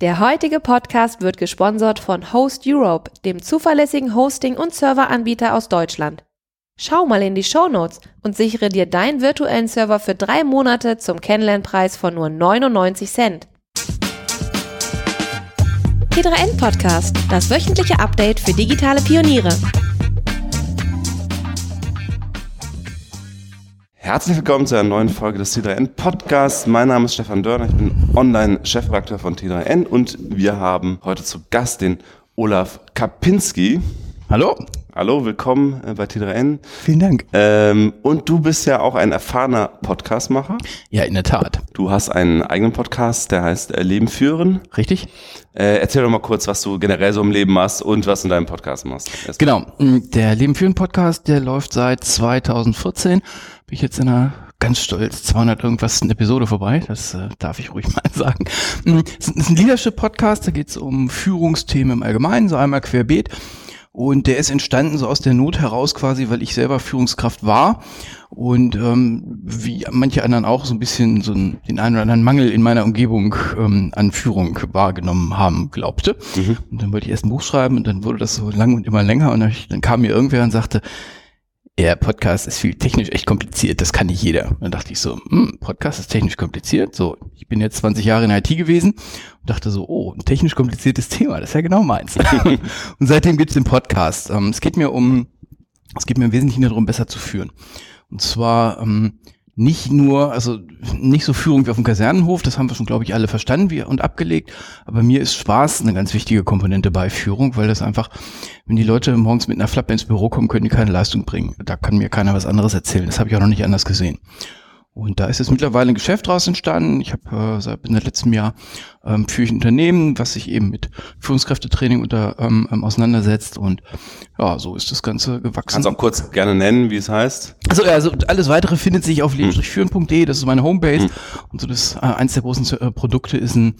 Der heutige Podcast wird gesponsert von Host Europe, dem zuverlässigen Hosting- und Serveranbieter aus Deutschland. Schau mal in die Show Notes und sichere dir deinen virtuellen Server für drei Monate zum Kennenlernpreis von nur 99 Cent. T3N Podcast, das wöchentliche Update für digitale Pioniere. Herzlich willkommen zu einer neuen Folge des T3N Podcasts. Mein Name ist Stefan Dörner, ich bin Online-Chefredakteur von T3N und wir haben heute zu Gast den Olaf Kapinski. Hallo. Hallo, willkommen äh, bei T3N. Vielen Dank. Ähm, und du bist ja auch ein erfahrener Podcastmacher. Ja, in der Tat. Du hast einen eigenen Podcast, der heißt äh, Leben führen. Richtig? Äh, erzähl doch mal kurz, was du generell so im Leben machst und was in deinem Podcast machst. Erst genau. Der Leben führen Podcast, der läuft seit 2014 bin ich jetzt in einer ganz stolz 200 irgendwas eine Episode vorbei. Das äh, darf ich ruhig mal sagen. Mm, es ist ein Leadership-Podcast, da geht es um Führungsthemen im Allgemeinen, so einmal querbeet. Und der ist entstanden so aus der Not heraus quasi, weil ich selber Führungskraft war und ähm, wie manche anderen auch so ein bisschen so einen, den einen oder anderen Mangel in meiner Umgebung ähm, an Führung wahrgenommen haben glaubte. Mhm. Und dann wollte ich erst ein Buch schreiben und dann wurde das so lang und immer länger und dann, dann kam mir irgendwer und sagte, ja, Podcast ist viel technisch echt kompliziert, das kann nicht jeder. dann dachte ich so, hm, Podcast ist technisch kompliziert. So, ich bin jetzt 20 Jahre in IT gewesen und dachte so, oh, ein technisch kompliziertes Thema, das ist ja genau meins. und seitdem gibt es den Podcast. Ähm, es geht mir um, es geht mir im Wesentlichen darum, besser zu führen. Und zwar ähm, nicht nur, also nicht so Führung wie auf dem Kasernenhof, das haben wir schon, glaube ich, alle verstanden wie, und abgelegt. Aber mir ist Spaß eine ganz wichtige Komponente bei Führung, weil das einfach, wenn die Leute morgens mit einer Flappe ins Büro kommen, können die keine Leistung bringen. Da kann mir keiner was anderes erzählen. Das habe ich auch noch nicht anders gesehen. Und da ist jetzt mittlerweile ein Geschäft draus entstanden. Ich habe äh, seit letztem Jahr ähm, für ein Unternehmen, was sich eben mit Führungskräftetraining unter, ähm, ähm, auseinandersetzt. Und ja, so ist das Ganze gewachsen. Kannst du auch kurz gerne nennen, wie es heißt? Also, also alles weitere findet sich auf leben-führen.de. Das ist meine Homebase. Hm. Und so das äh, eins der großen äh, Produkte ist ein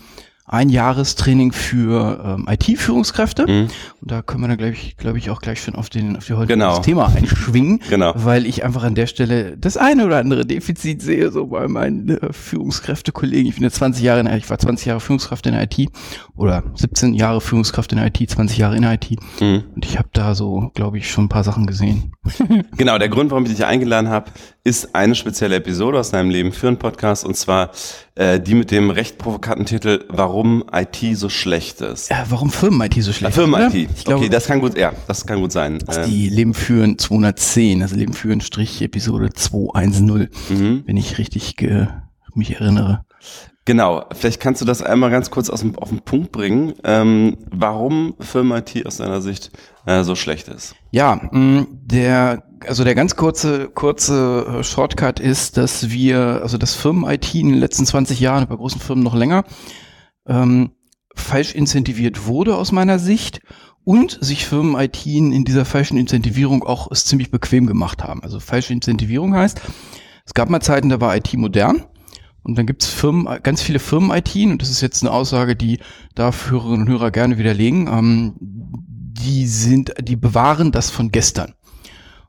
ein Jahrestraining für ähm, IT-Führungskräfte. Mhm. Und da können wir dann, glaube ich, glaube ich, auch gleich schon auf, den, auf die heutige genau. Thema einschwingen, genau. weil ich einfach an der Stelle das eine oder andere Defizit sehe, so bei meinen äh, Führungskräftekollegen. Ich bin jetzt 20 Jahre in der, ich war 20 Jahre Führungskraft in der IT oder 17 Jahre Führungskraft in der IT, 20 Jahre in der IT. Mhm. Und ich habe da so, glaube ich, schon ein paar Sachen gesehen. genau, der Grund, warum ich dich eingeladen habe, ist eine spezielle Episode aus deinem Leben führen Podcast und zwar äh, die mit dem recht provokanten Titel Warum IT so schlecht ist. Ja, warum Firmen-IT so schlecht ist? Firmen-IT. Ich glaube, okay, das kann gut, ja, das kann gut sein. Das ist die ähm, Leben führen 210, also Leben führen Strich Episode 210, mhm. wenn ich richtig mich erinnere. Genau, vielleicht kannst du das einmal ganz kurz aus dem, auf den Punkt bringen, ähm, warum Firmen-IT aus deiner Sicht äh, so schlecht ist. Ja, mh, der also der ganz kurze, kurze äh, Shortcut ist, dass wir, also das Firmen-IT in den letzten 20 Jahren, bei großen Firmen noch länger, ähm, falsch incentiviert wurde aus meiner Sicht und sich Firmen-IT in dieser falschen Incentivierung auch es ziemlich bequem gemacht haben. Also falsche Incentivierung heißt, es gab mal Zeiten, da war IT modern und dann gibt's Firmen, ganz viele Firmen-IT und das ist jetzt eine Aussage, die darf Hörerinnen und Hörer gerne widerlegen. Ähm, die sind, die bewahren das von gestern.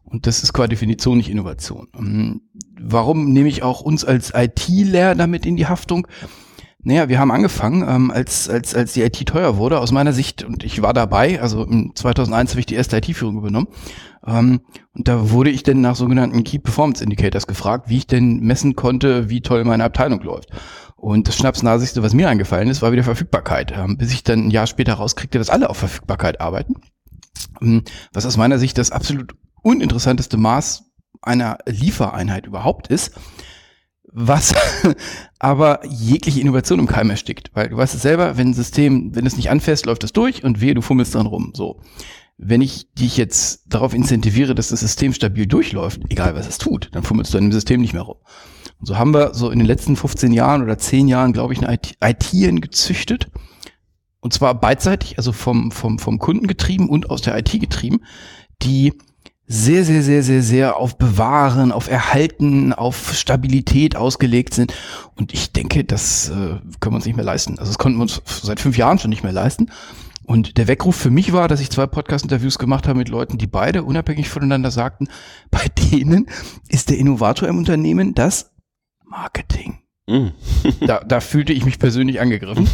Und das ist qua Definition nicht Innovation. Ähm, warum nehme ich auch uns als IT-Lehrer damit in die Haftung? Naja, wir haben angefangen, ähm, als, als, als die IT teuer wurde, aus meiner Sicht, und ich war dabei, also im 2001 habe ich die erste IT-Führung übernommen, ähm, und da wurde ich denn nach sogenannten Key Performance Indicators gefragt, wie ich denn messen konnte, wie toll meine Abteilung läuft. Und das Schnapsnasigste, was mir eingefallen ist, war wieder Verfügbarkeit, ähm, bis ich dann ein Jahr später rauskriegte, dass alle auf Verfügbarkeit arbeiten. Ähm, was aus meiner Sicht das absolut uninteressanteste Maß einer Liefereinheit überhaupt ist, was aber jegliche Innovation im Keim erstickt. Weil du weißt es selber, wenn ein System, wenn es nicht anfasst, läuft es durch und wehe, du fummelst dran rum. So. Wenn ich dich jetzt darauf incentiviere, dass das System stabil durchläuft, egal was es tut, dann fummelst du an dem System nicht mehr rum. Und so haben wir so in den letzten 15 Jahren oder 10 Jahren, glaube ich, eine IT, IT gezüchtet. Und zwar beidseitig, also vom, vom, vom Kunden getrieben und aus der IT getrieben, die sehr, sehr, sehr, sehr, sehr auf Bewahren, auf Erhalten, auf Stabilität ausgelegt sind. Und ich denke, das äh, können wir uns nicht mehr leisten. Also das konnten wir uns seit fünf Jahren schon nicht mehr leisten. Und der Weckruf für mich war, dass ich zwei Podcast-Interviews gemacht habe mit Leuten, die beide unabhängig voneinander sagten, bei denen ist der Innovator im Unternehmen das Marketing. Mm. da, da fühlte ich mich persönlich angegriffen.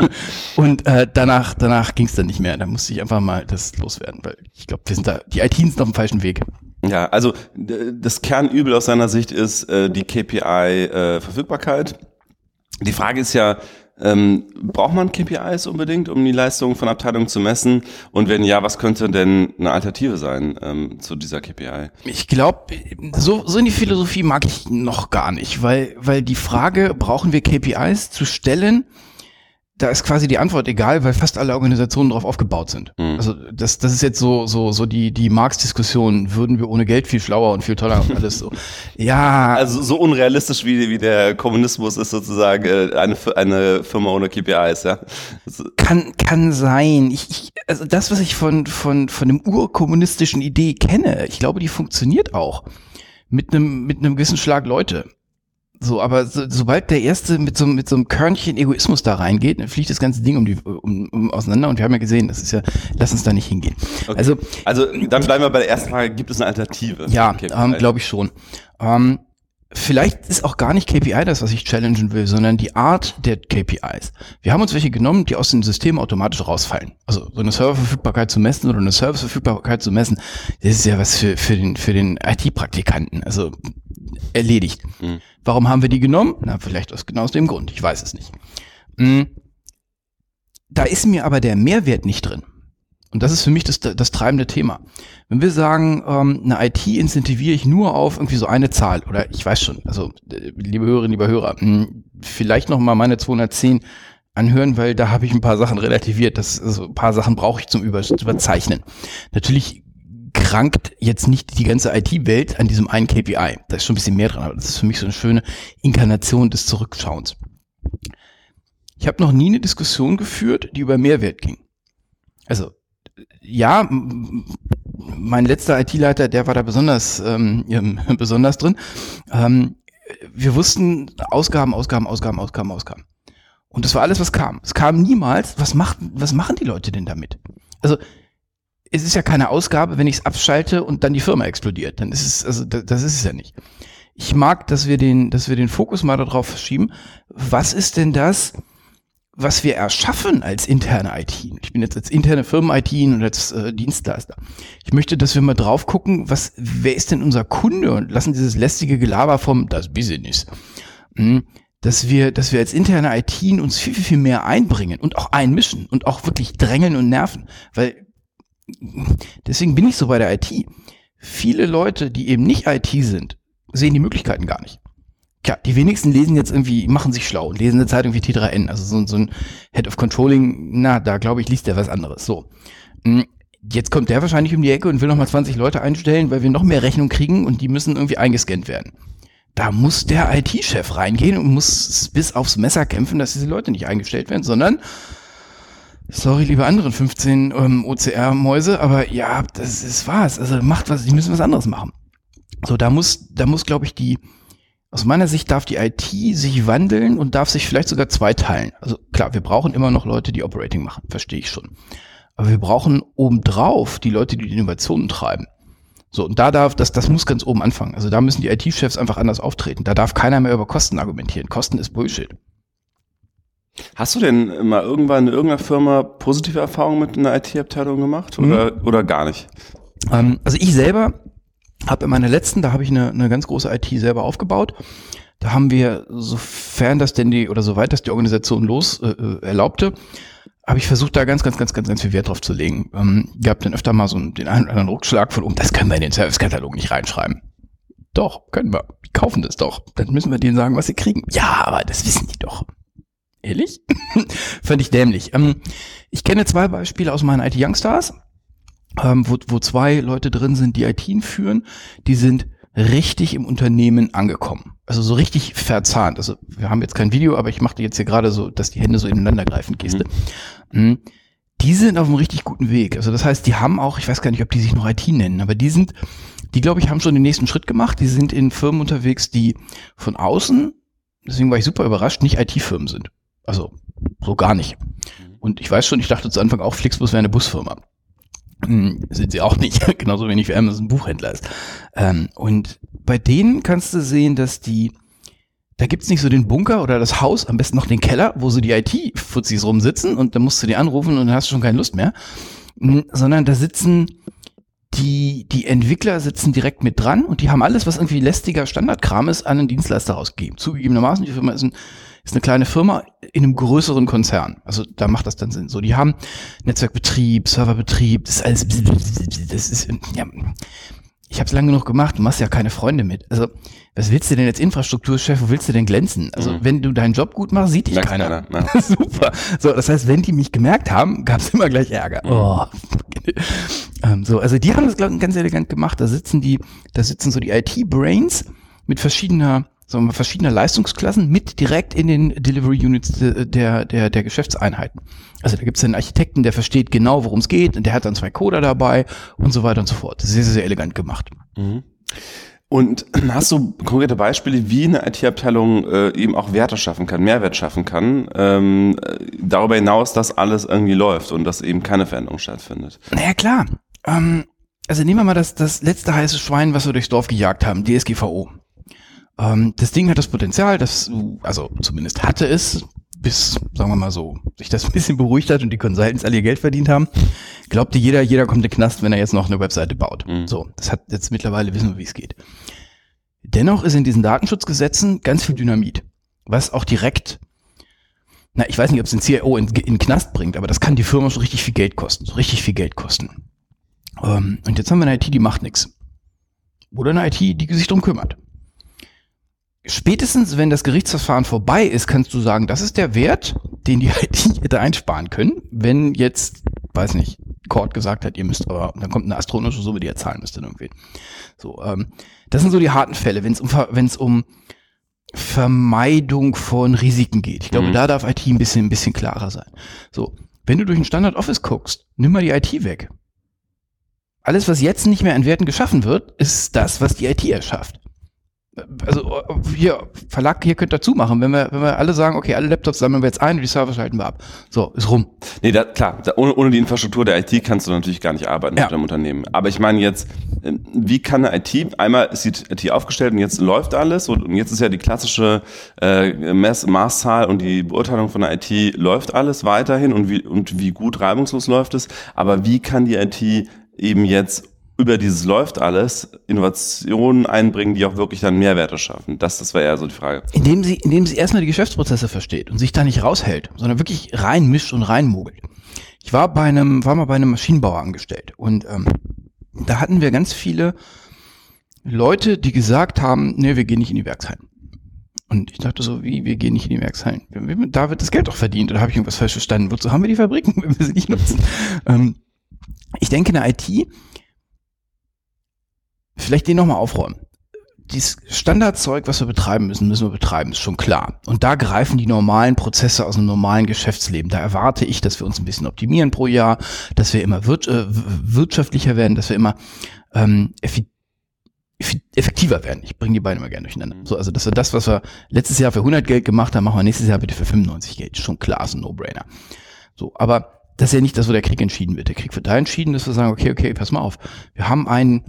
und äh, danach, danach ging es dann nicht mehr. Da musste ich einfach mal das loswerden, weil ich glaube, wir sind da, die IT sind auf dem falschen Weg. Ja, also das Kernübel aus seiner Sicht ist äh, die KPI-Verfügbarkeit. Äh, die Frage ist ja, ähm, braucht man KPIs unbedingt, um die Leistung von Abteilungen zu messen? Und wenn ja, was könnte denn eine Alternative sein ähm, zu dieser KPI? Ich glaube, so, so in die Philosophie mag ich noch gar nicht, weil, weil die Frage, brauchen wir KPIs zu stellen, da ist quasi die Antwort egal, weil fast alle Organisationen darauf aufgebaut sind. Mhm. Also das, das ist jetzt so so so die die Marx-Diskussion. Würden wir ohne Geld viel schlauer und viel toller und alles so. Ja. Also so unrealistisch wie wie der Kommunismus ist sozusagen äh, eine eine Firma ohne KPIs, ja. Kann kann sein. Ich, ich also das was ich von von von dem urkommunistischen Idee kenne, ich glaube, die funktioniert auch mit einem mit einem gewissen Schlag Leute. So, aber so, sobald der erste mit so, mit so einem Körnchen Egoismus da reingeht, fliegt das ganze Ding um die um, um auseinander und wir haben ja gesehen, das ist ja, lass uns da nicht hingehen. Okay. Also, also dann bleiben wir bei der ersten Frage, gibt es eine Alternative? Ja, ähm, glaube ich schon. Ähm, vielleicht ist auch gar nicht KPI das, was ich challengen will, sondern die Art der KPIs. Wir haben uns welche genommen, die aus den Systemen automatisch rausfallen. Also so eine Serververfügbarkeit zu messen oder eine Serviceverfügbarkeit zu messen, das ist ja was für, für den, für den IT-Praktikanten. Also erledigt. Mhm. Warum haben wir die genommen? Na, vielleicht aus genau aus dem Grund. Ich weiß es nicht. Mhm. Da ist mir aber der Mehrwert nicht drin. Und das ist für mich das, das treibende Thema. Wenn wir sagen, ähm, eine IT incentiviere ich nur auf irgendwie so eine Zahl, oder ich weiß schon, also äh, liebe Hörerinnen, lieber Hörer, mh, hm, vielleicht noch mal meine 210 anhören, weil da habe ich ein paar Sachen relativiert. Das, also ein paar Sachen brauche ich zum Überzeichnen. Natürlich krankt jetzt nicht die ganze IT-Welt an diesem einen KPI. Da ist schon ein bisschen mehr dran, aber das ist für mich so eine schöne Inkarnation des Zurückschauens. Ich habe noch nie eine Diskussion geführt, die über Mehrwert ging. Also ja, mein letzter IT-Leiter, der war da besonders ähm, besonders drin. Ähm, wir wussten Ausgaben, Ausgaben, Ausgaben, Ausgaben, Ausgaben. Und das war alles, was kam. Es kam niemals, was macht, was machen die Leute denn damit? Also es ist ja keine Ausgabe, wenn ich es abschalte und dann die Firma explodiert. Dann ist es, also das, das ist es ja nicht. Ich mag, dass wir den, dass wir den Fokus mal darauf verschieben. Was ist denn das, was wir erschaffen als interne IT? Ich bin jetzt als interne Firmen-IT und als äh, Dienstleister. Ich möchte, dass wir mal drauf gucken, was, wer ist denn unser Kunde und lassen dieses lästige Gelaber vom das Business. Hm dass wir, dass wir als interne IT uns viel, viel, viel mehr einbringen und auch einmischen und auch wirklich drängeln und nerven. Weil deswegen bin ich so bei der IT. Viele Leute, die eben nicht IT sind, sehen die Möglichkeiten gar nicht. Tja, die wenigsten lesen jetzt irgendwie, machen sich schlau und lesen eine Zeitung wie T3N, also so, so ein Head of Controlling, na, da glaube ich, liest der was anderes. So. Hm, jetzt kommt der wahrscheinlich um die Ecke und will nochmal 20 Leute einstellen, weil wir noch mehr Rechnung kriegen und die müssen irgendwie eingescannt werden. Da muss der IT-Chef reingehen und muss bis aufs Messer kämpfen, dass diese Leute nicht eingestellt werden, sondern Sorry, liebe anderen 15 ähm, OCR-Mäuse, aber ja, das ist was. Also macht was, die müssen was anderes machen. So, da muss, da muss, glaube ich, die, aus meiner Sicht darf die IT sich wandeln und darf sich vielleicht sogar zweiteilen. Also klar, wir brauchen immer noch Leute, die Operating machen, verstehe ich schon. Aber wir brauchen obendrauf die Leute, die die Innovationen treiben. So, und da darf, das, das muss ganz oben anfangen. Also da müssen die IT-Chefs einfach anders auftreten. Da darf keiner mehr über Kosten argumentieren. Kosten ist Bullshit. Hast du denn mal irgendwann in irgendeiner Firma positive Erfahrungen mit einer IT-Abteilung gemacht oder, mhm. oder gar nicht? Ähm, also ich selber habe in meiner letzten, da habe ich eine, eine ganz große IT selber aufgebaut. Da haben wir, sofern das denn die, oder soweit das die Organisation los äh, äh erlaubte, habe ich versucht, da ganz, ganz, ganz, ganz, ganz viel Wert drauf zu legen. Ähm, habt dann öfter mal so den einen oder anderen Rückschlag von, oh, das können wir in den Servicekatalog nicht reinschreiben. Doch, können wir. Die kaufen das doch. Dann müssen wir denen sagen, was sie kriegen. Ja, aber das wissen die doch. Ehrlich? Fand ich dämlich. Ähm, ich kenne zwei Beispiele aus meinen IT Youngstars, ähm, wo, wo zwei Leute drin sind, die IT führen. Die sind richtig im Unternehmen angekommen. Also so richtig verzahnt. Also wir haben jetzt kein Video, aber ich machte jetzt hier gerade so, dass die Hände so ineinander greifen, Geste. Mhm. mhm. Die sind auf einem richtig guten Weg. Also das heißt, die haben auch, ich weiß gar nicht, ob die sich noch IT nennen, aber die sind, die glaube ich, haben schon den nächsten Schritt gemacht. Die sind in Firmen unterwegs, die von außen, deswegen war ich super überrascht, nicht IT-Firmen sind. Also so gar nicht. Mhm. Und ich weiß schon, ich dachte zu Anfang auch, Flixbus wäre eine Busfirma. Hm, sind sie auch nicht, genauso wenig wie Amazon Buchhändler ist. Ähm, und bei denen kannst du sehen, dass die, da gibt's nicht so den Bunker oder das Haus, am besten noch den Keller, wo so die IT-Fuzis rumsitzen und dann musst du die anrufen und dann hast du schon keine Lust mehr. N- Sondern da sitzen die, die Entwickler sitzen direkt mit dran und die haben alles, was irgendwie lästiger Standardkram ist, an einen Dienstleister rausgegeben. Zugegebenermaßen, die Firma ist, ein, ist eine kleine Firma in einem größeren Konzern. Also da macht das dann Sinn. So, die haben Netzwerkbetrieb, Serverbetrieb, das ist alles, das ist, ja, ich habe es lange genug gemacht, du machst ja keine Freunde mit. Also, was willst du denn als Infrastrukturchef, wo willst du denn glänzen? Also, Mhm. wenn du deinen Job gut machst, sieht dich Merkt keiner. keiner, ja. Super. So, das heißt, wenn die mich gemerkt haben, gab es immer gleich Ärger. Oh. ähm, so, also die haben das glaub ich, ganz elegant gemacht. Da sitzen die, da sitzen so die IT-Brains mit verschiedener, sagen wir mal, verschiedener Leistungsklassen mit direkt in den Delivery Units de- der, der, der Geschäftseinheiten. Also da gibt es einen Architekten, der versteht genau, worum es geht und der hat dann zwei Coder dabei und so weiter und so fort. Das ist sehr, sehr elegant gemacht. Mhm. Und hast du konkrete Beispiele, wie eine IT-Abteilung äh, eben auch Werte schaffen kann, Mehrwert schaffen kann, ähm, äh, darüber hinaus, dass alles irgendwie läuft und dass eben keine Veränderung stattfindet? Naja, klar. Ähm, also nehmen wir mal das, das letzte heiße Schwein, was wir durchs Dorf gejagt haben, DSGVO. Ähm, das Ding hat das Potenzial, das, also zumindest hatte es, bis, sagen wir mal so, sich das ein bisschen beruhigt hat und die Consultants alle ihr Geld verdient haben. Glaubte jeder, jeder kommt in den Knast, wenn er jetzt noch eine Webseite baut. Mhm. So, das hat jetzt mittlerweile wissen wir, wie es geht. Dennoch ist in diesen Datenschutzgesetzen ganz viel Dynamit, was auch direkt na, ich weiß nicht, ob es den CIO in, in den Knast bringt, aber das kann die Firma schon richtig viel Geld kosten. So richtig viel Geld kosten. Ähm, und jetzt haben wir eine IT, die macht nichts. Oder eine IT, die sich drum kümmert. Spätestens, wenn das Gerichtsverfahren vorbei ist, kannst du sagen, das ist der Wert, den die IT hätte einsparen können, wenn jetzt, weiß nicht, Court gesagt hat, ihr müsst aber, dann kommt eine astronomische Summe, die ihr zahlen müsst dann irgendwie. So, ähm, das sind so die harten Fälle, wenn es um, wenn es um Vermeidung von Risiken geht. Ich glaube, Mhm. da darf IT ein bisschen, ein bisschen klarer sein. So, wenn du durch ein Standard Office guckst, nimm mal die IT weg. Alles, was jetzt nicht mehr an Werten geschaffen wird, ist das, was die IT erschafft. Also hier, Verlag, hier könnt ihr zumachen, wenn wir, wenn wir alle sagen, okay, alle Laptops sammeln wir jetzt ein und die Server schalten wir ab. So, ist rum. Nee, da, klar, da, ohne, ohne die Infrastruktur der IT kannst du natürlich gar nicht arbeiten Ja. mit einem Unternehmen. Aber ich meine jetzt, äh, wie kann eine IT, einmal ist die IT aufgestellt und jetzt läuft alles und, und jetzt ist ja die klassische äh, Mess, Maßzahl und die Beurteilung von der IT läuft alles weiterhin und wie, und wie gut reibungslos läuft es. Aber wie kann die IT eben jetzt über dieses läuft alles Innovationen einbringen, die auch wirklich dann Mehrwerte schaffen? Das, das war eher so die Frage. Indem sie, indem sie erstmal die Geschäftsprozesse versteht und sich da nicht raushält, sondern wirklich reinmischt und reinmogelt. Ich war bei einem, war mal bei einem Maschinenbauer angestellt und ähm, da hatten wir ganz viele Leute, die gesagt haben, nee, wir gehen nicht in die Werkshallen. Und ich dachte so, wie, wir gehen nicht in die Werkshallen. Da wird das Geld doch verdient. Oder habe ich irgendwas falsch verstanden? Wozu haben wir die Fabriken, wenn wir sie nicht nutzen? ähm, ich denke, in der IT, vielleicht den nochmal aufräumen dieses Standardzeug, was wir betreiben müssen, müssen wir betreiben, ist schon klar. Und da greifen die normalen Prozesse aus dem normalen Geschäftsleben. Da erwarte ich, dass wir uns ein bisschen optimieren pro Jahr, dass wir immer wir, äh, wirtschaftlicher werden, dass wir immer ähm, effi effi- effektiver werden. Ich bringe die beiden immer gerne durcheinander. So, also dass wir das, was wir letztes Jahr für 100 Geld gemacht haben, machen wir nächstes Jahr bitte für 95 Geld. Ist schon klar, ist ein No-Brainer. So, aber das ist ja nicht das, wo der Krieg entschieden wird. Der Krieg wird da entschieden, dass wir sagen, okay, okay, pass mal auf. Wir haben einen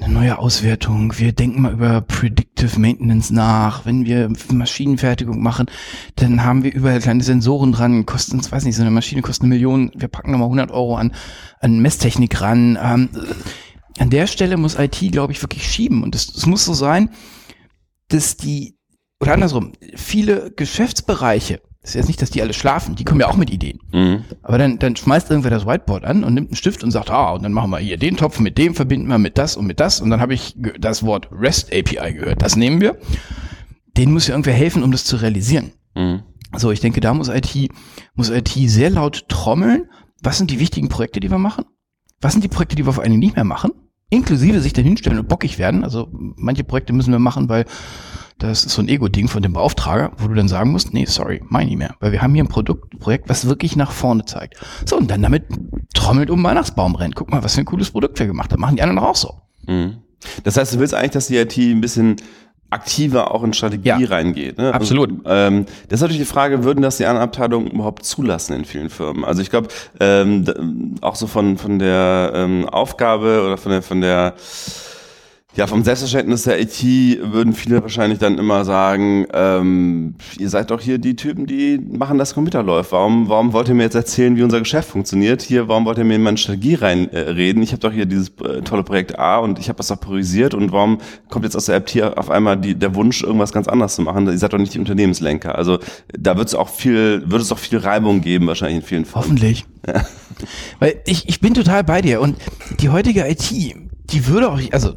eine neue Auswertung. Wir denken mal über Predictive Maintenance nach. Wenn wir Maschinenfertigung machen, dann haben wir überall kleine Sensoren dran. Kosten uns, weiß nicht, so eine Maschine kostet eine Million. Wir packen nochmal 100 Euro an, an Messtechnik ran. Ähm, an der Stelle muss IT, glaube ich, wirklich schieben. Und es, muss so sein, dass die, oder andersrum, viele Geschäftsbereiche, ist jetzt nicht, dass die alle schlafen, die kommen ja auch mit Ideen. Mhm. Aber dann, dann schmeißt irgendwer das Whiteboard an und nimmt einen Stift und sagt, ah, und dann machen wir hier den Topf mit dem, verbinden wir mit das und mit das. Und dann habe ich das Wort REST API gehört. Das nehmen wir. Den muss ja irgendwer helfen, um das zu realisieren. Mhm. So, ich denke, da muss IT, muss IT sehr laut trommeln. Was sind die wichtigen Projekte, die wir machen? Was sind die Projekte, die wir vor allen Dingen nicht mehr machen? Inklusive sich dann hinstellen und bockig werden. Also manche Projekte müssen wir machen, weil das ist so ein Ego-Ding von dem Beauftrager, wo du dann sagen musst, nee, sorry, meine ich mehr. Weil wir haben hier ein Produkt, Projekt, was wirklich nach vorne zeigt. So, und dann damit trommelt um Weihnachtsbaum rennt. Guck mal, was für ein cooles Produkt wir gemacht haben. Machen die anderen auch so. Mhm. Das heißt, du willst eigentlich, dass die IT ein bisschen aktiver auch in Strategie Ja. reingeht. Ne? Absolut. Also, ähm, das ist natürlich die Frage, würden das die anderen Abteilungen überhaupt zulassen in vielen Firmen? Also ich glaube, ähm, auch so von, von der ähm, Aufgabe oder von der, von der Ja, vom Selbstverständnis der IT würden viele wahrscheinlich dann immer sagen, ähm, ihr seid doch hier die Typen, die machen, dass Computer läuft. Warum, warum wollt ihr mir jetzt erzählen, wie unser Geschäft funktioniert? Hier, warum wollt ihr mir in meine Strategie reinreden? Äh, ich habe doch hier dieses äh, tolle Projekt A und ich habe das doch priorisiert und warum kommt jetzt aus der App hier auf einmal die, der Wunsch, irgendwas ganz anderes zu machen? Ihr seid doch nicht die Unternehmenslenker. Also da wird es auch viel, wird es auch viel Reibung geben, wahrscheinlich in vielen Fällen. Hoffentlich. Ja. Weil ich, ich bin total bei dir und die heutige IT, die würde auch, also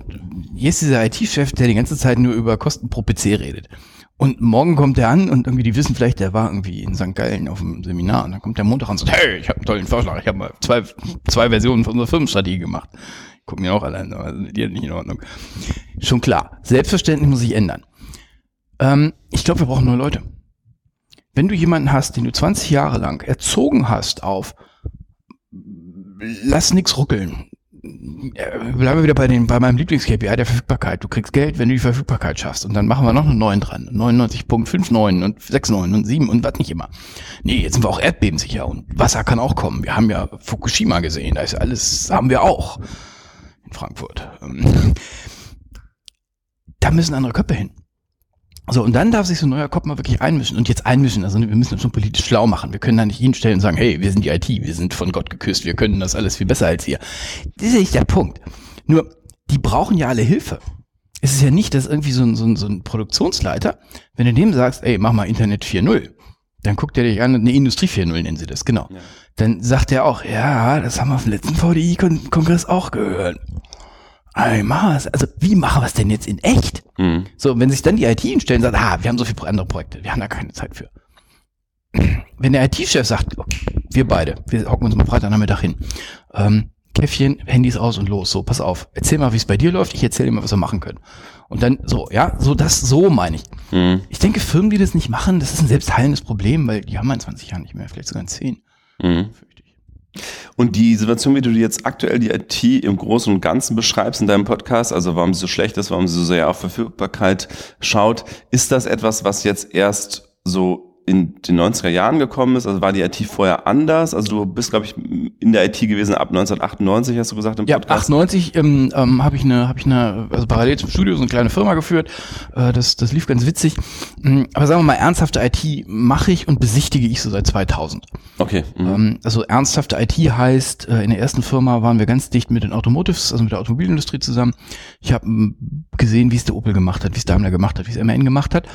hier ist dieser IT-Chef, der die ganze Zeit nur über Kosten pro PC redet. Und morgen kommt er an und irgendwie, die wissen vielleicht, der war irgendwie in St. Gallen auf dem Seminar und dann kommt der Montag an und sagt, hey, ich habe einen tollen Vorschlag, ich habe mal zwei, zwei Versionen von unserer Firmenstrategie gemacht. Gucken mir auch alle an, aber die nicht in Ordnung. Schon klar, Selbstverständlich muss sich ändern. Ähm, ich glaube, wir brauchen neue Leute. Wenn du jemanden hast, den du 20 Jahre lang erzogen hast auf lass nix ruckeln, bleiben wir wieder bei, den, bei meinem Lieblings-KPI der Verfügbarkeit. Du kriegst Geld, wenn du die Verfügbarkeit schaffst. Und dann machen wir noch einen neuen dran. 99.59 und 69 und 7 und was nicht immer. Nee, jetzt sind wir auch erdbebensicher und Wasser kann auch kommen. Wir haben ja Fukushima gesehen. Da ist alles, haben wir auch in Frankfurt. Ähm, da müssen andere Köpfe hin. So, und dann darf sich so ein neuer Kopf mal wirklich einmischen und jetzt einmischen. Also wir müssen uns schon politisch schlau machen. Wir können da nicht hinstellen und sagen, hey, wir sind die IT, wir sind von Gott geküsst, wir können das alles viel besser als ihr. Das ist nicht der Punkt. Nur, die brauchen ja alle Hilfe. Es ist ja nicht, dass irgendwie so ein, so ein, so ein Produktionsleiter, wenn du dem sagst, ey, mach mal Internet 4.0, dann guckt er dich an, eine Industrie 4.0 nennen sie das, genau. Ja. Dann sagt er auch, ja, das haben wir auf dem letzten VDI-Kongress auch gehört. Also, wie machen wir es denn jetzt in echt? Mhm. So, wenn sich dann die IT hinstellen und sagt, ah, wir haben so viele andere Projekte, wir haben da keine Zeit für. Wenn der IT-Chef sagt, okay, wir beide, wir hocken uns mal Freitagnachmittag hin, ähm, Käffchen, Handys aus und los. So, pass auf. Erzähl mal, wie es bei dir läuft. Ich erzähle dir mal, was wir machen können. Und dann so, ja, so das, so meine ich. Mhm. Ich denke, Firmen, die das nicht machen, das ist ein selbstheilendes Problem, weil die haben wir in 20 Jahren nicht mehr, vielleicht sogar in 10. Mhm. Und die Situation, wie du jetzt aktuell die IT im Großen und Ganzen beschreibst in deinem Podcast, also warum sie so schlecht ist, warum sie so sehr auf Verfügbarkeit schaut, ist das etwas, was jetzt erst so in den 90er Jahren gekommen ist? Also war die IT vorher anders? Also du bist, glaube ich, in der IT gewesen ab 1998, hast du gesagt im ja, Podcast? Ja, 98 ähm, ähm, habe ich eine, habe ich eine, also parallel zum Studio so eine kleine Firma geführt. Äh, das, das lief ganz witzig. Mm, aber sagen wir mal, ernsthafte IT mache ich und besichtige ich so seit 2000. Okay. Mhm. Ähm, also ernsthafte IT heißt, äh, in der ersten Firma waren wir ganz dicht mit den Automotives, also mit der Automobilindustrie zusammen. Ich habe gesehen, wie es der Opel gemacht hat, wie es Daimler gemacht hat, wie es MAN gemacht hat.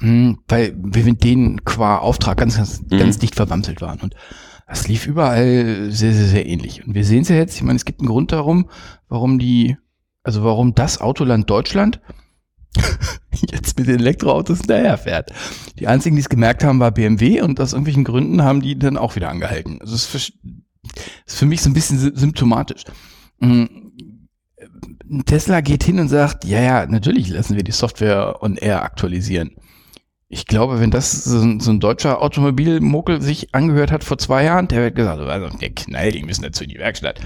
Hm, weil wir mit denen qua Auftrag ganz, ganz, mhm. ganz dicht verwandelt waren. Und das lief überall sehr, sehr, sehr ähnlich. Und wir sehen es ja jetzt, ich meine, es gibt einen Grund darum, warum die, also warum das Autoland Deutschland jetzt mit den Elektroautos hinterherfährt. Die einzigen, die es gemerkt haben, war BMW und aus irgendwelchen Gründen haben die dann auch wieder angehalten. Also das ist für, mich so ein bisschen symptomatisch. Hm, Tesla geht hin und sagt, ja, ja, natürlich lassen wir die Software on Air aktualisieren. Ich glaube, wenn das so ein, so ein deutscher Automobilmuckel sich angehört hat vor zwei Jahren, der wird gesagt, also, der Knall, die müssen dazu in die Werkstatt.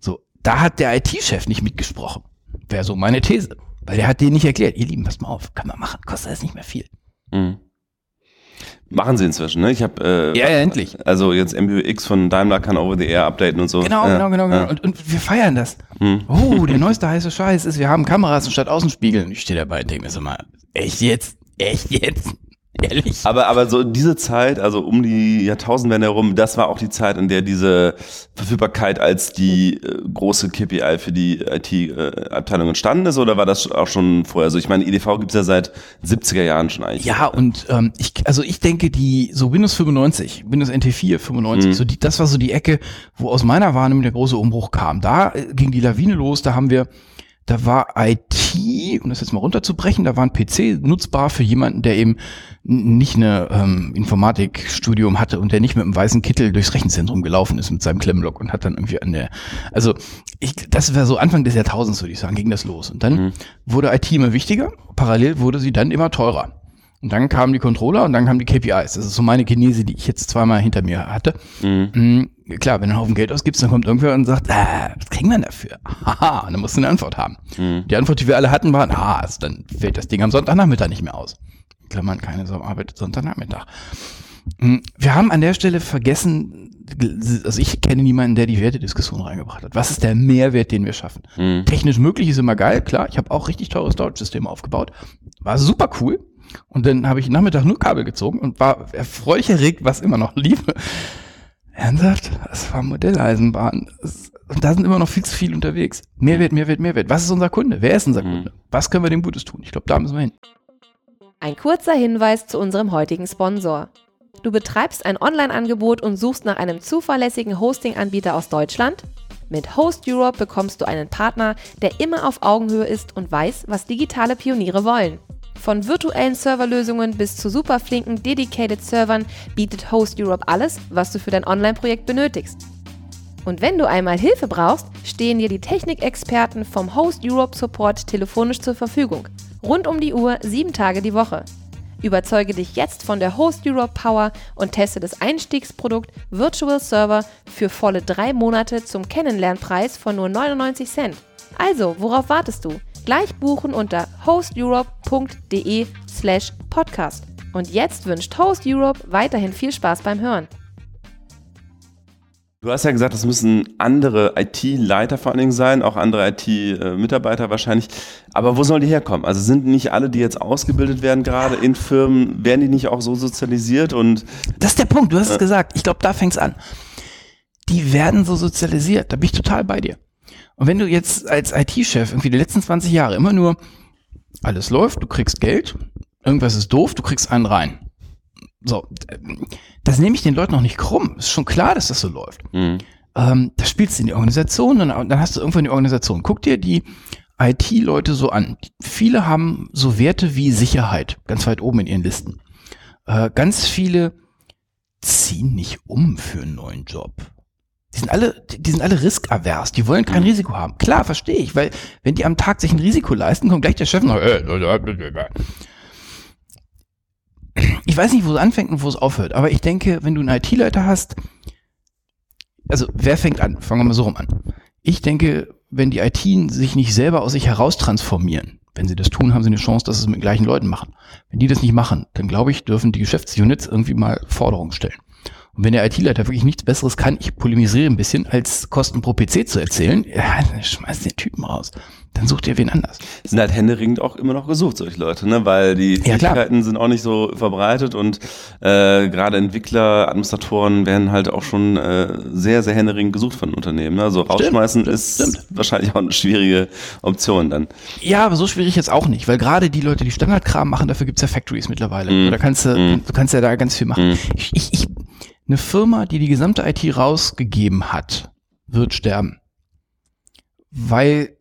So, da hat der IT-Chef nicht mitgesprochen. Wäre so meine These. Weil der hat denen nicht erklärt, ihr Lieben, pass mal auf, kann man machen, kostet das nicht mehr viel. Mhm. Machen sie inzwischen, ne? Ich habe äh, ja, ja, endlich. Also jetzt MBUX von Daimler kann over the air updaten und so. Genau, ja, genau, genau, genau. Und, und wir feiern das. Hm. Oh, der neueste heiße Scheiß ist, wir haben Kameras statt Außenspiegeln. Ich stehe dabei und denke mir so mal, echt jetzt? Echt jetzt? Ehrlich? Aber, aber so diese Zeit, also um die Jahrtausendwende herum, das war auch die Zeit, in der diese Verfügbarkeit als die äh, große KPI für die IT-Abteilung entstanden ist, oder war das auch schon vorher so? Ich meine, EDV gibt's ja seit 70er Jahren schon eigentlich. Ja, und ähm, ich, also ich denke, die so Windows 95, Windows NT4 95, mhm. so die, das war so die Ecke, wo aus meiner Wahrnehmung der große Umbruch kam. Da äh, ging die Lawine los, da haben wir da war IT, um das jetzt mal runterzubrechen, da war ein PC nutzbar für jemanden, der eben nicht eine ähm, Informatikstudium hatte und der nicht mit einem weißen Kittel durchs Rechenzentrum gelaufen ist mit seinem Klemmlock und hat dann irgendwie an der, also ich, das war so Anfang des Jahrtausends, würde ich sagen, ging das los. Und dann mhm. wurde IT immer wichtiger, parallel wurde sie dann immer teurer. Und dann kamen die Controller und dann kamen die KPIs. Das ist so meine Genese, die ich jetzt zweimal hinter mir hatte. Mhm. Klar, wenn du einen Haufen Geld ausgibst, dann kommt irgendwer und sagt, ah, was kriegen wir denn dafür? Haha, dann musst du eine Antwort haben. Mhm. Die Antwort, die wir alle hatten, war, ah, also dann fällt das Ding am Sonntagnachmittag nicht mehr aus. Klammern, keine Sau arbeitet Sonntagnachmittag. Hm, Wir haben an der Stelle vergessen, also ich kenne niemanden, der die Wertediskussion reingebracht hat. Was ist der Mehrwert, den wir schaffen? Mhm. Technisch möglich ist immer geil, klar. Ich habe auch richtig teure Storage-Systeme aufgebaut. War super cool. Und dann habe ich Nachmittag nur Kabel gezogen und war erfreulich erregt, was immer noch lief. Ernsthaft? Das war Modelleisenbahn. Das- Und da sind immer noch viel zu viel unterwegs. Mehrwert, Mehrwert, Mehrwert. Was ist unser Kunde? Wer ist unser Mhm. Kunde? Was können wir dem Gutes tun? Ich glaube, da müssen wir hin. Ein kurzer Hinweis zu unserem heutigen Sponsor. Du betreibst ein Online-Angebot und suchst nach einem zuverlässigen Hosting-Anbieter aus Deutschland? Mit Host Europe bekommst du einen Partner, der immer auf Augenhöhe ist und weiß, was digitale Pioniere wollen. Von virtuellen Serverlösungen bis zu superflinken Dedicated Servern bietet Host Europe alles, was du für dein Online-Projekt benötigst. Und wenn du einmal Hilfe brauchst, stehen dir die Technikexperten vom Host Europe Support telefonisch zur Verfügung. Rund um die Uhr, sieben Tage die Woche. Überzeuge dich jetzt von der Host Europe Power und teste das Einstiegsprodukt Virtual Server für volle drei Monate zum Kennenlernpreis von nur 99 Cent. Also, worauf wartest du? Gleich buchen unter hosteurope.de slash podcast. Und jetzt wünscht Host Europe weiterhin viel Spaß beim Hören. Du hast ja gesagt, das müssen andere IT-Leiter vor allen Dingen sein, auch andere IT-Mitarbeiter wahrscheinlich. Aber wo sollen die herkommen? Also sind nicht alle, die jetzt ausgebildet werden, gerade in Firmen, werden die nicht auch so sozialisiert und Das ist der Punkt, du hast es gesagt. Ich glaube, da fängt's an. Die werden so sozialisiert, da bin ich total bei dir. Und wenn du jetzt als IT-Chef irgendwie die letzten 20 Jahre immer nur alles läuft, du kriegst Geld, irgendwas ist doof, du kriegst einen rein. So, das nehme ich den Leuten noch nicht krumm. Ist schon klar, dass das so läuft. Mhm. Ähm, da spielst du in die Organisation und dann hast du irgendwann die Organisation. Guck dir die IT-Leute so an. Viele haben so Werte wie Sicherheit ganz weit oben in ihren Listen. Äh, ganz viele ziehen nicht um für einen neuen Job. Die sind alle, die sind alle riskavers, die wollen kein Risiko haben. Klar, verstehe ich, weil wenn die am Tag sich ein Risiko leisten, kommt gleich der Chef noch. Äh. Ich weiß nicht, wo es anfängt und wo es aufhört, aber ich denke, wenn du einen IT-Leiter hast, also wer fängt an? Fangen wir mal so rum an. Ich denke, wenn die IT sich nicht selber aus sich heraus transformieren, wenn sie das tun, haben sie eine Chance, dass sie es mit den gleichen Leuten machen. Wenn die das nicht machen, dann glaube ich, dürfen die Geschäftsunits irgendwie mal Forderungen stellen. Und wenn der IT-Leiter wirklich nichts Besseres kann, ich polemisiere ein bisschen, als Kosten pro PC zu erzählen, ja, schmeißt den Typen raus. Dann sucht ihr wen anders. sind halt händeringend auch immer noch gesucht, solche Leute, ne? weil die Ja. Fähigkeiten sind auch nicht so verbreitet und äh, gerade Entwickler, Administratoren werden halt auch schon äh, sehr, sehr händeringend gesucht von Unternehmen. Ne? Also rausschmeißen stimmt, ist stimmt. wahrscheinlich auch eine schwierige Option dann. Ja, aber so schwierig jetzt auch nicht, weil gerade die Leute, die Standardkram machen, dafür gibt's ja Factories mittlerweile. Mm. Da kannst du, Mm. du kannst ja da ganz viel machen. Mm. Ich, ich, ich, eine Firma, die die gesamte IT rausgegeben hat, wird sterben. Weil,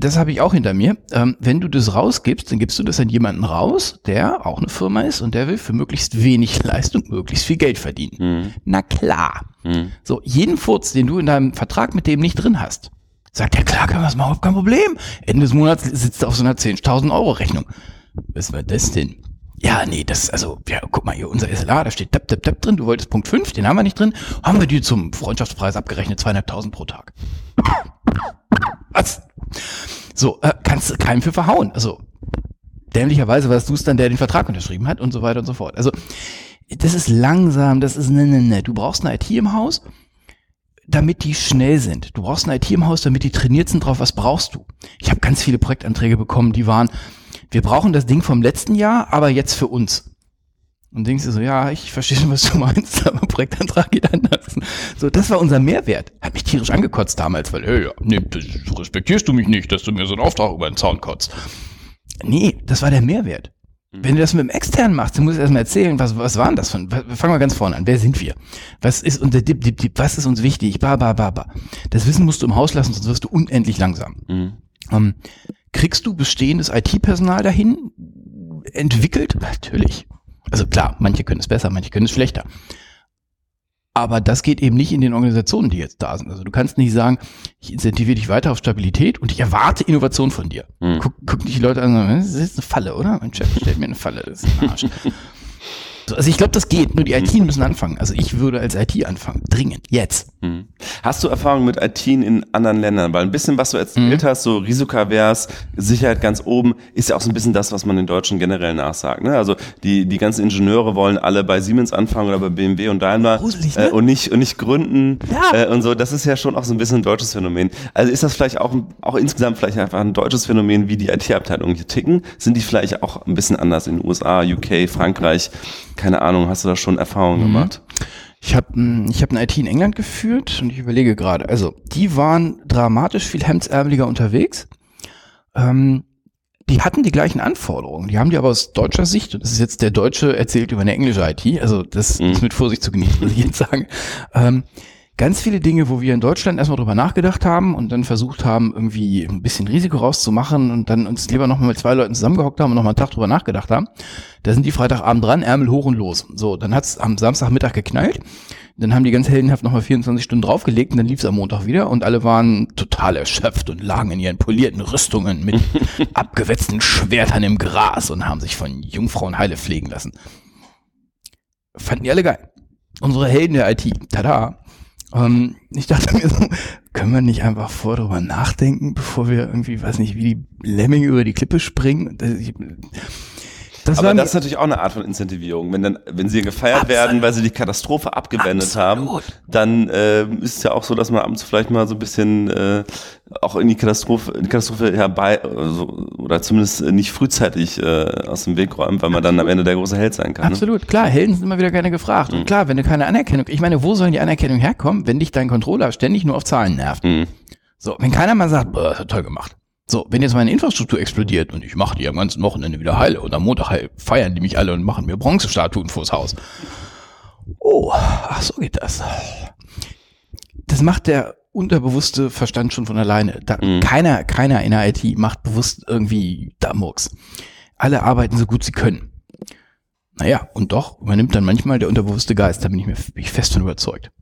das habe ich auch hinter mir, ähm, wenn du das rausgibst, dann gibst du das an jemanden raus, der auch eine Firma ist und der will für möglichst wenig Leistung möglichst viel Geld verdienen. Mhm. Na klar. Mhm. So, jeden Furz, den du in deinem Vertrag mit dem nicht drin hast, sagt er, klar, können wir das machen, überhaupt kein Problem. Ende des Monats sitzt er auf so einer 10.000 Euro Rechnung. Was war das denn? Ja, nee, das, also, ja, guck mal hier, unser SLA, da steht Depp, Depp, Depp drin, du wolltest Punkt 5, den haben wir nicht drin, haben wir dir zum Freundschaftspreis abgerechnet, zweieinhalbtausend pro Tag. Was? So, äh, kannst du keinem für verhauen. Also, dämlicherweise warst du es dann, der den Vertrag unterschrieben hat und so weiter und so fort. Also, das ist langsam, das ist ne, ne, ne. Du brauchst eine IT im Haus, damit die schnell sind. Du brauchst eine IT im Haus, damit die trainiert sind drauf, was brauchst du. Ich habe ganz viele Projektanträge bekommen, die waren, wir brauchen das Ding vom letzten Jahr, aber jetzt für uns. Und denkst du so, ja, ich verstehe schon, was du meinst, aber Projektantrag geht anders. So, das war unser Mehrwert. Hat mich tierisch angekotzt damals, weil, hey, ja, nee, respektierst du mich nicht, dass du mir so einen Auftrag über den Zaun kotzt. Nee, das war der Mehrwert. Wenn du das mit dem externen machst, dann musst du erstmal erzählen, was, was waren das von, fangen wir ganz vorne an. Wer sind wir? Was ist unser Dip, Dip, Dip, was ist uns wichtig? Ba, ba, ba, ba. Das Wissen musst du im Haus lassen, sonst wirst du unendlich langsam. Mhm. Ähm, kriegst du bestehendes IT-Personal dahin entwickelt? Natürlich. Also klar, manche können es besser, manche können es schlechter. Aber das geht eben nicht in den Organisationen, die jetzt da sind. Also du kannst nicht sagen, ich incentiviere dich weiter auf Stabilität und ich erwarte Innovation von dir. Mhm. Guck, guck dich die Leute an und sagen, das ist eine Falle, oder? Mein Chef stellt mir eine Falle, das ist ein Arsch. so, also ich glaube, das geht, nur die IT müssen anfangen. Also ich würde als IT anfangen, dringend, jetzt. Hm. Hast du Erfahrung mit IT in anderen Ländern? Weil ein bisschen, was du erzählt mhm. hast, so Risikoavers, Sicherheit ganz oben, ist ja auch so ein bisschen das, was man den Deutschen generell nachsagt. Ne? Also die, die ganzen Ingenieure wollen alle bei Siemens anfangen oder bei BMW und Daimler Gruselig, ne? äh, und, nicht, und nicht gründen ja. äh, und so. Das ist ja schon auch so ein bisschen ein deutsches Phänomen. Also ist das vielleicht auch, auch insgesamt vielleicht einfach ein deutsches Phänomen, wie die IT-Abteilungen hier ticken? Sind die vielleicht auch ein bisschen anders in den USA, UK, Frankreich? Keine Ahnung, hast du da schon Erfahrungen mhm. gemacht? Ich habe hm, ich hab eine IT in England geführt und ich überlege gerade, also die waren dramatisch viel hemdsärmeliger unterwegs. Ähm, die hatten die gleichen Anforderungen. Die haben die aber aus deutscher Sicht, und das ist jetzt der Deutsche erzählt über eine englische IT, also das mhm. ist mit Vorsicht zu genießen, muss ich jetzt sagen. Ähm, ganz viele Dinge, wo wir in Deutschland erstmal drüber nachgedacht haben und dann versucht haben, irgendwie ein bisschen Risiko rauszumachen und dann uns lieber nochmal mit zwei Leuten zusammengehockt haben und nochmal einen Tag drüber nachgedacht haben. Da sind die Freitagabend dran, Ärmel hoch und los. So, dann hat's am Samstagmittag geknallt. Dann haben die ganz heldenhaft nochmal 24 Stunden draufgelegt und dann lief's am Montag wieder und alle waren total erschöpft und lagen in ihren polierten Rüstungen mit abgewetzten Schwertern im Gras und haben sich von Jungfrauen heile pflegen lassen. Fanden die alle geil. Unsere Helden der IT. Tada. Ähm, ich dachte mir so, können wir nicht einfach vor darüber nachdenken, bevor wir irgendwie, weiß nicht, wie die Lemminge über die Klippe springen? Das aber das ist natürlich auch eine Art von Incentivierung. Wenn dann, wenn sie gefeiert Absolut. werden, weil sie die Katastrophe abgewendet Absolut. haben, dann äh, ist es ja auch so, dass man abends vielleicht mal so ein bisschen äh, auch in die Katastrophe, in die Katastrophe herbei also, oder zumindest nicht frühzeitig äh, aus dem Weg räumt, weil man Absolut. dann am Ende der große Held sein kann. Ne? Absolut, klar, Helden sind immer wieder gerne gefragt. Mhm. Und klar, wenn du keine Anerkennung, ich meine, wo soll die Anerkennung herkommen, wenn dich dein Controller ständig nur auf Zahlen nervt? Mhm. So, wenn keiner mal sagt, boah, das hat toll gemacht. So, wenn jetzt meine Infrastruktur explodiert und ich mache die am ganzen Wochenende wieder heile und am Montag heil, feiern die mich alle und machen mir Bronzestatuen vors Haus. Oh, ach so geht das. Das macht der unterbewusste Verstand schon von alleine. Da, mhm. Keiner, keiner in der IT macht bewusst irgendwie da Murks. Alle arbeiten so gut sie können. Naja, und doch übernimmt dann manchmal der unterbewusste Geist, da bin ich mir bin ich fest von überzeugt.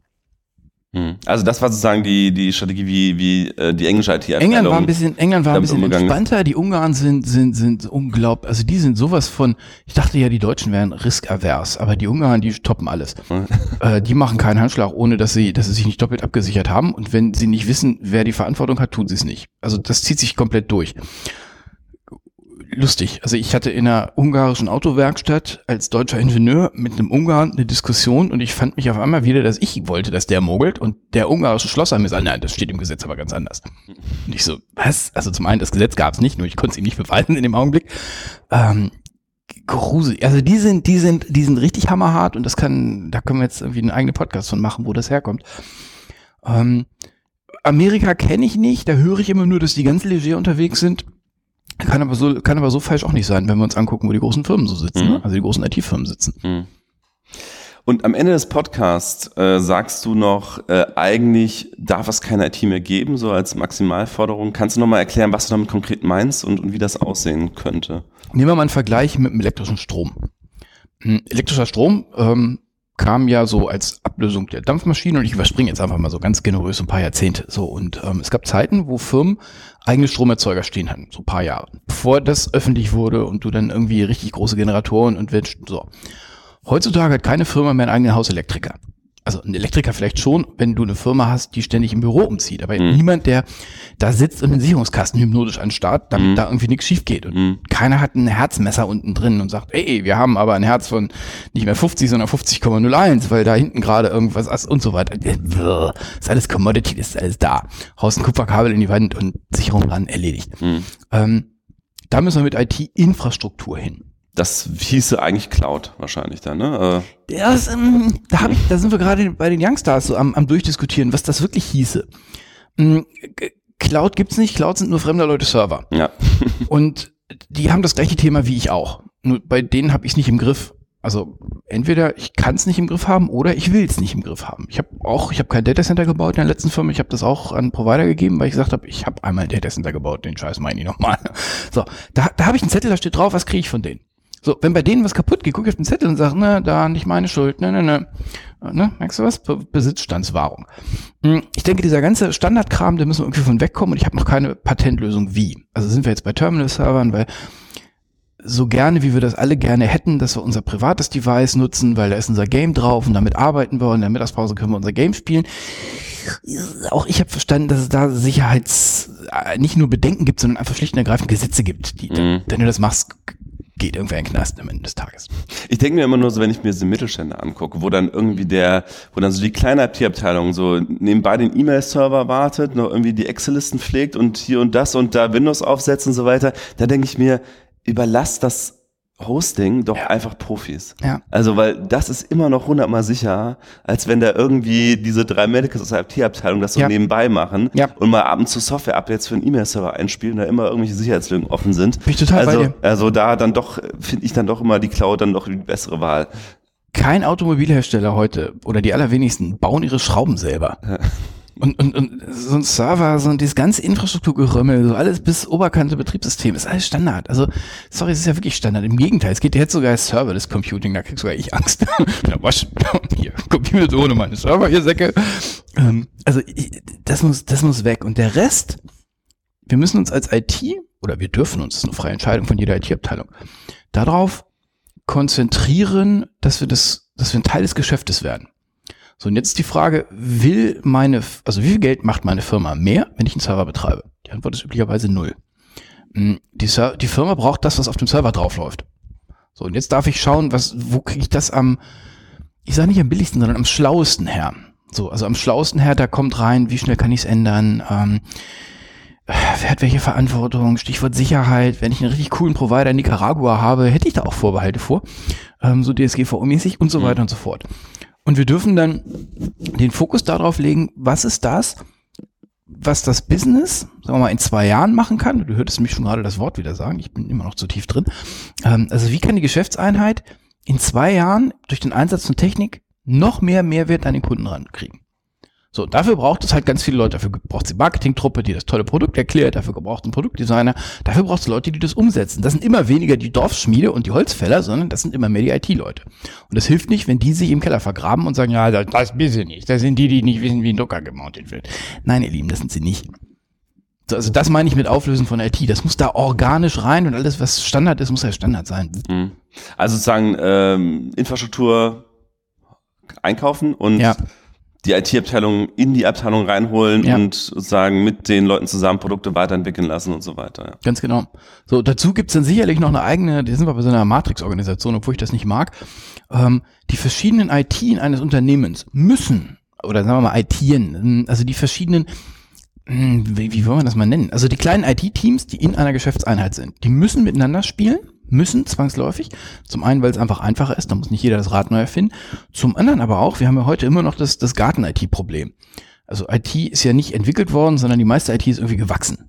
Hm. Also das war sozusagen die, die Strategie, wie, wie äh, die englische IT England war ein bisschen, England war ein bisschen entspannter. Die Ungarn sind, sind, sind unglaublich, also die sind sowas von, ich dachte ja, die Deutschen wären riskavers, aber die Ungarn, die toppen alles. äh, die machen keinen Handschlag, ohne dass sie, dass sie sich nicht doppelt abgesichert haben. Und wenn sie nicht wissen, wer die Verantwortung hat, tun sie es nicht. Also das zieht sich komplett durch lustig. Also ich hatte in einer ungarischen Autowerkstatt als deutscher Ingenieur mit einem Ungarn eine Diskussion und ich fand mich auf einmal wieder, dass ich wollte, dass der mogelt und der ungarische Schlosser mir sagt, nein, das steht im Gesetz aber ganz anders. Und ich so, was? Also zum einen, das Gesetz gab es nicht, nur ich konnte es ihm nicht beweisen in dem Augenblick. Ähm, gruselig. Also die sind, die sind, die sind richtig hammerhart und das kann, da können wir jetzt irgendwie einen eigenen Podcast von machen, wo das herkommt. Ähm, Amerika kenne ich nicht, da höre ich immer nur, dass die ganz leger unterwegs sind. Kann aber so, kann aber so falsch auch nicht sein, wenn wir uns angucken, wo die großen Firmen so sitzen, mhm. ne? also die großen IT-Firmen sitzen. Mhm. Und am Ende des Podcasts äh, sagst du noch, äh, eigentlich darf es keine IT mehr geben, so als Maximalforderung. Kannst du nochmal erklären, was du damit konkret meinst und, und wie das aussehen könnte? Nehmen wir mal einen Vergleich mit dem elektrischen Strom. Hm, elektrischer Strom ähm, kam ja so als Ablösung der Dampfmaschine und ich überspringe jetzt einfach mal so ganz generös ein paar Jahrzehnte. So und ähm, es gab Zeiten, wo Firmen eigene Stromerzeuger stehen hatten, so ein paar Jahre, bevor das öffentlich wurde und du dann irgendwie richtig große Generatoren und so. Heutzutage hat keine Firma mehr einen eigenen Hauselektriker also ein Elektriker vielleicht schon, wenn du eine Firma hast, die ständig im Büro umzieht, aber mhm. niemand, der da sitzt und den Sicherungskasten hypnotisch anstarrt, damit mhm. da irgendwie nichts schief geht. Und mhm. keiner hat ein Herzmesser unten drin und sagt, ey, wir haben aber ein Herz von nicht mehr 50, sondern 50,01, weil da hinten gerade irgendwas ist und so weiter. Ist alles Commodity, ist alles da. Haust ein Kupferkabel in die Wand und Sicherung dran, erledigt. Mhm. Ähm, da müssen wir mit IT-Infrastruktur hin das hieße eigentlich Cloud wahrscheinlich dann, ne? Äh. Das, ähm, da, hab ich, da sind wir gerade bei den Youngstars so am, am durchdiskutieren, was das wirklich hieße. Ähm, Cloud gibt's nicht, Cloud sind nur fremder Leute Server. Ja. Und die haben das gleiche Thema wie ich auch. Nur bei denen habe ich es nicht im Griff. Also entweder ich kann es nicht im Griff haben oder ich will es nicht im Griff haben. Ich habe auch, ich habe kein Datacenter gebaut in der letzten Firma. Ich habe das auch an Provider gegeben, weil ich gesagt habe, ich habe einmal ein Datacenter gebaut. Den Scheiß meine ich nochmal. So, da, da habe ich einen Zettel, da steht drauf, was kriege ich von denen. So, wenn bei denen was kaputt geht, gucke ich auf den Zettel und sage, ne, da nicht meine Schuld, ne, ne, ne. Ne, merkst du was? Besitzstandswahrung. Hm, ich denke, dieser ganze Standardkram, da müssen wir irgendwie von wegkommen und ich habe noch keine Patentlösung wie. Also sind wir jetzt bei Terminal-Servern, weil so gerne, wie wir das alle gerne hätten, dass wir unser privates Device nutzen, weil da ist unser Game drauf und damit arbeiten wir und in der Mittagspause können wir unser Game spielen auch ich habe verstanden, dass es da Sicherheits nicht nur Bedenken gibt, sondern einfach schlicht und ergreifend Gesetze gibt, die, Mhm. wenn du das machst, geht irgendwer in Knast am Ende des Tages. Ich denke mir immer nur so, wenn ich mir diese Mittelstände angucke, wo dann irgendwie der, wo dann so die kleine IT-Abteilung so nebenbei den E-Mail-Server wartet, noch irgendwie die Excel-Listen pflegt und hier und das und da Windows aufsetzt und so weiter, da denke ich mir, überlass das Hosting doch einfach Profis. Ja. Also, weil das ist immer noch hundertmal sicherer, als wenn da irgendwie diese drei Medicals aus der IT-Abteilung das so Ja. nebenbei machen Ja. und mal ab und zu Software-Updates für einen E-Mail-Server einspielen, da immer irgendwelche Sicherheitslücken offen sind. Bin ich total bei also, dir. also da dann doch, finde ich dann doch immer die Cloud dann doch die bessere Wahl. Kein Automobilhersteller heute oder die allerwenigsten bauen ihre Schrauben selber. Und, und, und so ein Server, so ein dieses ganze Infrastrukturgerömmel, so alles bis Oberkante Betriebssystem, ist alles Standard. Also, sorry, es ist ja wirklich Standard. Im Gegenteil, es geht jetzt sogar Serverless Computing, da krieg sogar ich Angst. ja, was? Hier, Computer ohne meine Server, ihr Säcke. Ähm, also, ich, das muss, das muss weg. Und der Rest, wir müssen uns als IT, oder wir dürfen uns, das ist eine freie Entscheidung von jeder IT-Abteilung, darauf konzentrieren, dass wir das, dass wir ein Teil des Geschäftes werden. So, und jetzt die Frage, will meine, also wie viel Geld macht meine Firma mehr, wenn ich einen Server betreibe? Die Antwort ist üblicherweise null. Mm, Die, die Firma braucht das, was auf dem Server draufläuft. So, und jetzt darf ich schauen, was, wo kriege ich das am, ich sage nicht am billigsten, sondern am schlauesten her. So, also am schlauesten her, da kommt rein, wie schnell kann ich es ändern, ähm, wer hat welche Verantwortung, Stichwort Sicherheit, wenn ich einen richtig coolen Provider in Nicaragua habe, hätte ich da auch Vorbehalte vor, ähm, so DSGVO-mäßig und so weiter und so fort. Und wir dürfen dann den Fokus darauf legen, was ist das, was das Business, sagen wir mal, in zwei Jahren machen kann. Du hörtest mich schon gerade das Wort wieder sagen, ich bin immer noch zu tief drin. Ähm, also wie kann die Geschäftseinheit in zwei Jahren durch den Einsatz von Technik noch mehr Mehrwert an den Kunden rankriegen? So, dafür braucht es halt ganz viele Leute. Dafür braucht es die Marketingtruppe, die das tolle Produkt erklärt. Dafür braucht es einen Produktdesigner. Dafür braucht es Leute, die das umsetzen. Das sind immer weniger die Dorfschmiede und die Holzfäller, sondern das sind immer mehr die IT-Leute. Und das hilft nicht, wenn die sich im Keller vergraben und sagen, ja, das, wissen sie nicht. Das sind die, die nicht wissen, wie ein Docker gemountet wird. Nein, ihr Lieben, das sind sie nicht. So, Also das meine ich mit Auflösen von IT. Das muss da organisch rein und alles, was Standard ist, muss ja Standard sein. Mhm. Also sozusagen ähm, Infrastruktur einkaufen und Ja. Die IT-Abteilung in die Abteilung reinholen Ja. und sozusagen mit den Leuten zusammen Produkte weiterentwickeln lassen und so weiter. Ja. Ganz genau. So, dazu gibt's dann sicherlich noch eine eigene, die sind wir bei so einer Matrix-Organisation, obwohl ich das nicht mag. Ähm, die verschiedenen IT eines Unternehmens müssen, oder sagen wir mal ITen, also die verschiedenen, hm, wie, wie wollen wir das mal nennen? Also die kleinen IT-Teams, die in einer Geschäftseinheit sind, die müssen miteinander spielen, müssen zwangsläufig. Zum einen, weil es einfach einfacher ist, da muss nicht jeder das Rad neu erfinden. Zum anderen aber auch, wir haben ja heute immer noch das, das Garten-IT-Problem. Also IT ist ja nicht entwickelt worden, sondern die meiste IT ist irgendwie gewachsen.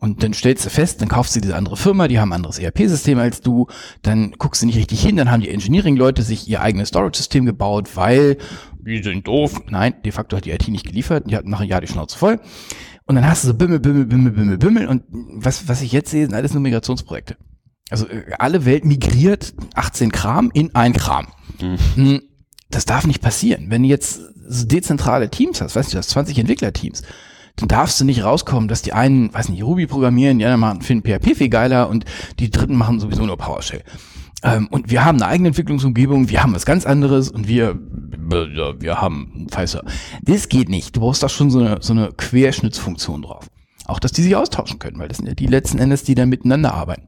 Und dann stellst du fest, dann kaufst du diese andere Firma, die haben ein anderes ERP-System als du, dann guckst du nicht richtig hin, dann haben die Engineering-Leute sich ihr eigenes Storage-System gebaut, weil die sind doof. Nein, de facto hat die IT nicht geliefert, die hatten nach einem Jahr die Schnauze voll. Und dann hast du so Bimmel, Bimmel, Bimmel, Bimmel, Bimmel und was, was ich jetzt sehe, sind alles nur Migrationsprojekte. Also äh, alle Welt migriert 18 Kram in ein Kram. Hm, Das darf nicht passieren. Wenn du jetzt so dezentrale Teams hast, weißt du, du hast 20 Entwicklerteams, dann darfst du nicht rauskommen, dass die einen, weiß nicht, Ruby programmieren, die anderen machen, finden PHP viel geiler und die dritten machen sowieso nur PowerShell. Ähm, und wir haben eine eigene Entwicklungsumgebung, wir haben was ganz anderes und wir, wir haben Pfizer. Das geht nicht. Du brauchst da schon so eine, so eine Querschnittsfunktion drauf. Auch, dass die sich austauschen können, weil das sind ja die letzten Endes, die dann miteinander arbeiten.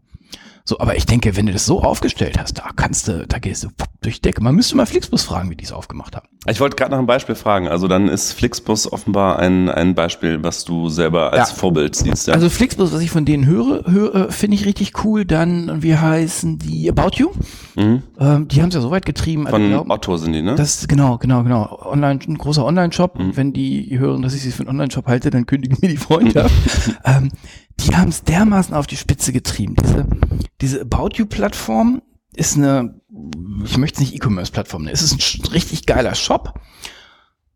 So, aber ich denke, wenn du das so aufgestellt hast, da kannst du, da gehst du durch die Decke. Man müsste mal Flixbus fragen, wie die es aufgemacht haben. Ich wollte gerade nach einem Beispiel fragen. Also dann ist Flixbus offenbar ein, ein Beispiel, was du selber als Ja. Vorbild siehst. Ja? Also Flixbus, was ich von denen höre, höre finde ich richtig cool. Dann, wie heißen die About You? mhm. Ähm, die haben es ja so weit getrieben. alle Von glauben- Otto sind die, ne? Das genau, genau, genau. Online, ein großer Online-Shop. Mhm. Wenn die hören, dass ich sie für einen Online-Shop halte, dann kündigen mir die Freunde. ähm, die haben es dermaßen auf die Spitze getrieben. Diese, diese About You-Plattform ist eine, ich möchte es nicht E-Commerce-Plattform nennen, es ist ein richtig geiler Shop.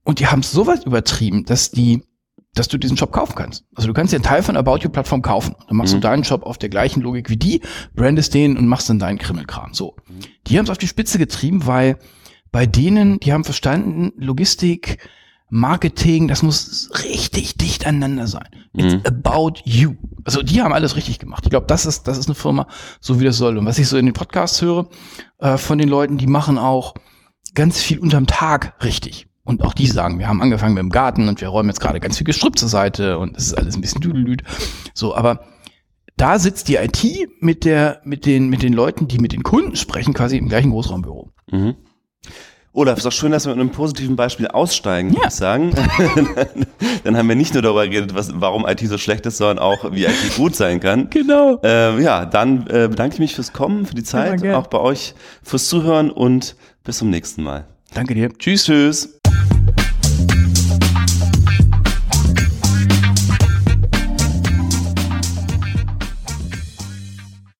Und die haben es so weit übertrieben, dass die, dass du diesen Shop kaufen kannst. Also du kannst dir einen Teil von About You Plattform kaufen. Dann machst Mhm. du deinen Shop auf der gleichen Logik wie die, brandest den und machst dann deinen Krimmelkram. So. Die haben es auf die Spitze getrieben, weil bei denen, die haben verstanden, Logistik, Marketing, das muss richtig dicht aneinander sein. It's Mhm. about you. Also die haben alles richtig gemacht. Ich glaube, das ist, das ist eine Firma, so wie das soll. Und was ich so in den Podcasts höre, äh, von den Leuten, die machen auch ganz viel unterm Tag richtig. Und auch die sagen, wir haben angefangen mit dem Garten und wir räumen jetzt gerade ganz viel Gestrüpp zur Seite und es ist alles ein bisschen düdelüd. So, aber da sitzt die IT mit der, mit den, mit den Leuten, die mit den Kunden sprechen, quasi im gleichen Großraumbüro. Mhm. Olaf, ist doch schön, dass wir mit einem positiven Beispiel aussteigen, ja. würde ich sagen. Dann haben wir nicht nur darüber geredet, was, warum IT so schlecht ist, sondern auch, wie IT gut sein kann. Genau. Ähm, ja, dann äh, bedanke ich mich fürs Kommen, für die Zeit, ja, auch bei euch fürs Zuhören und bis zum nächsten Mal. Danke dir. Tschüss, tschüss.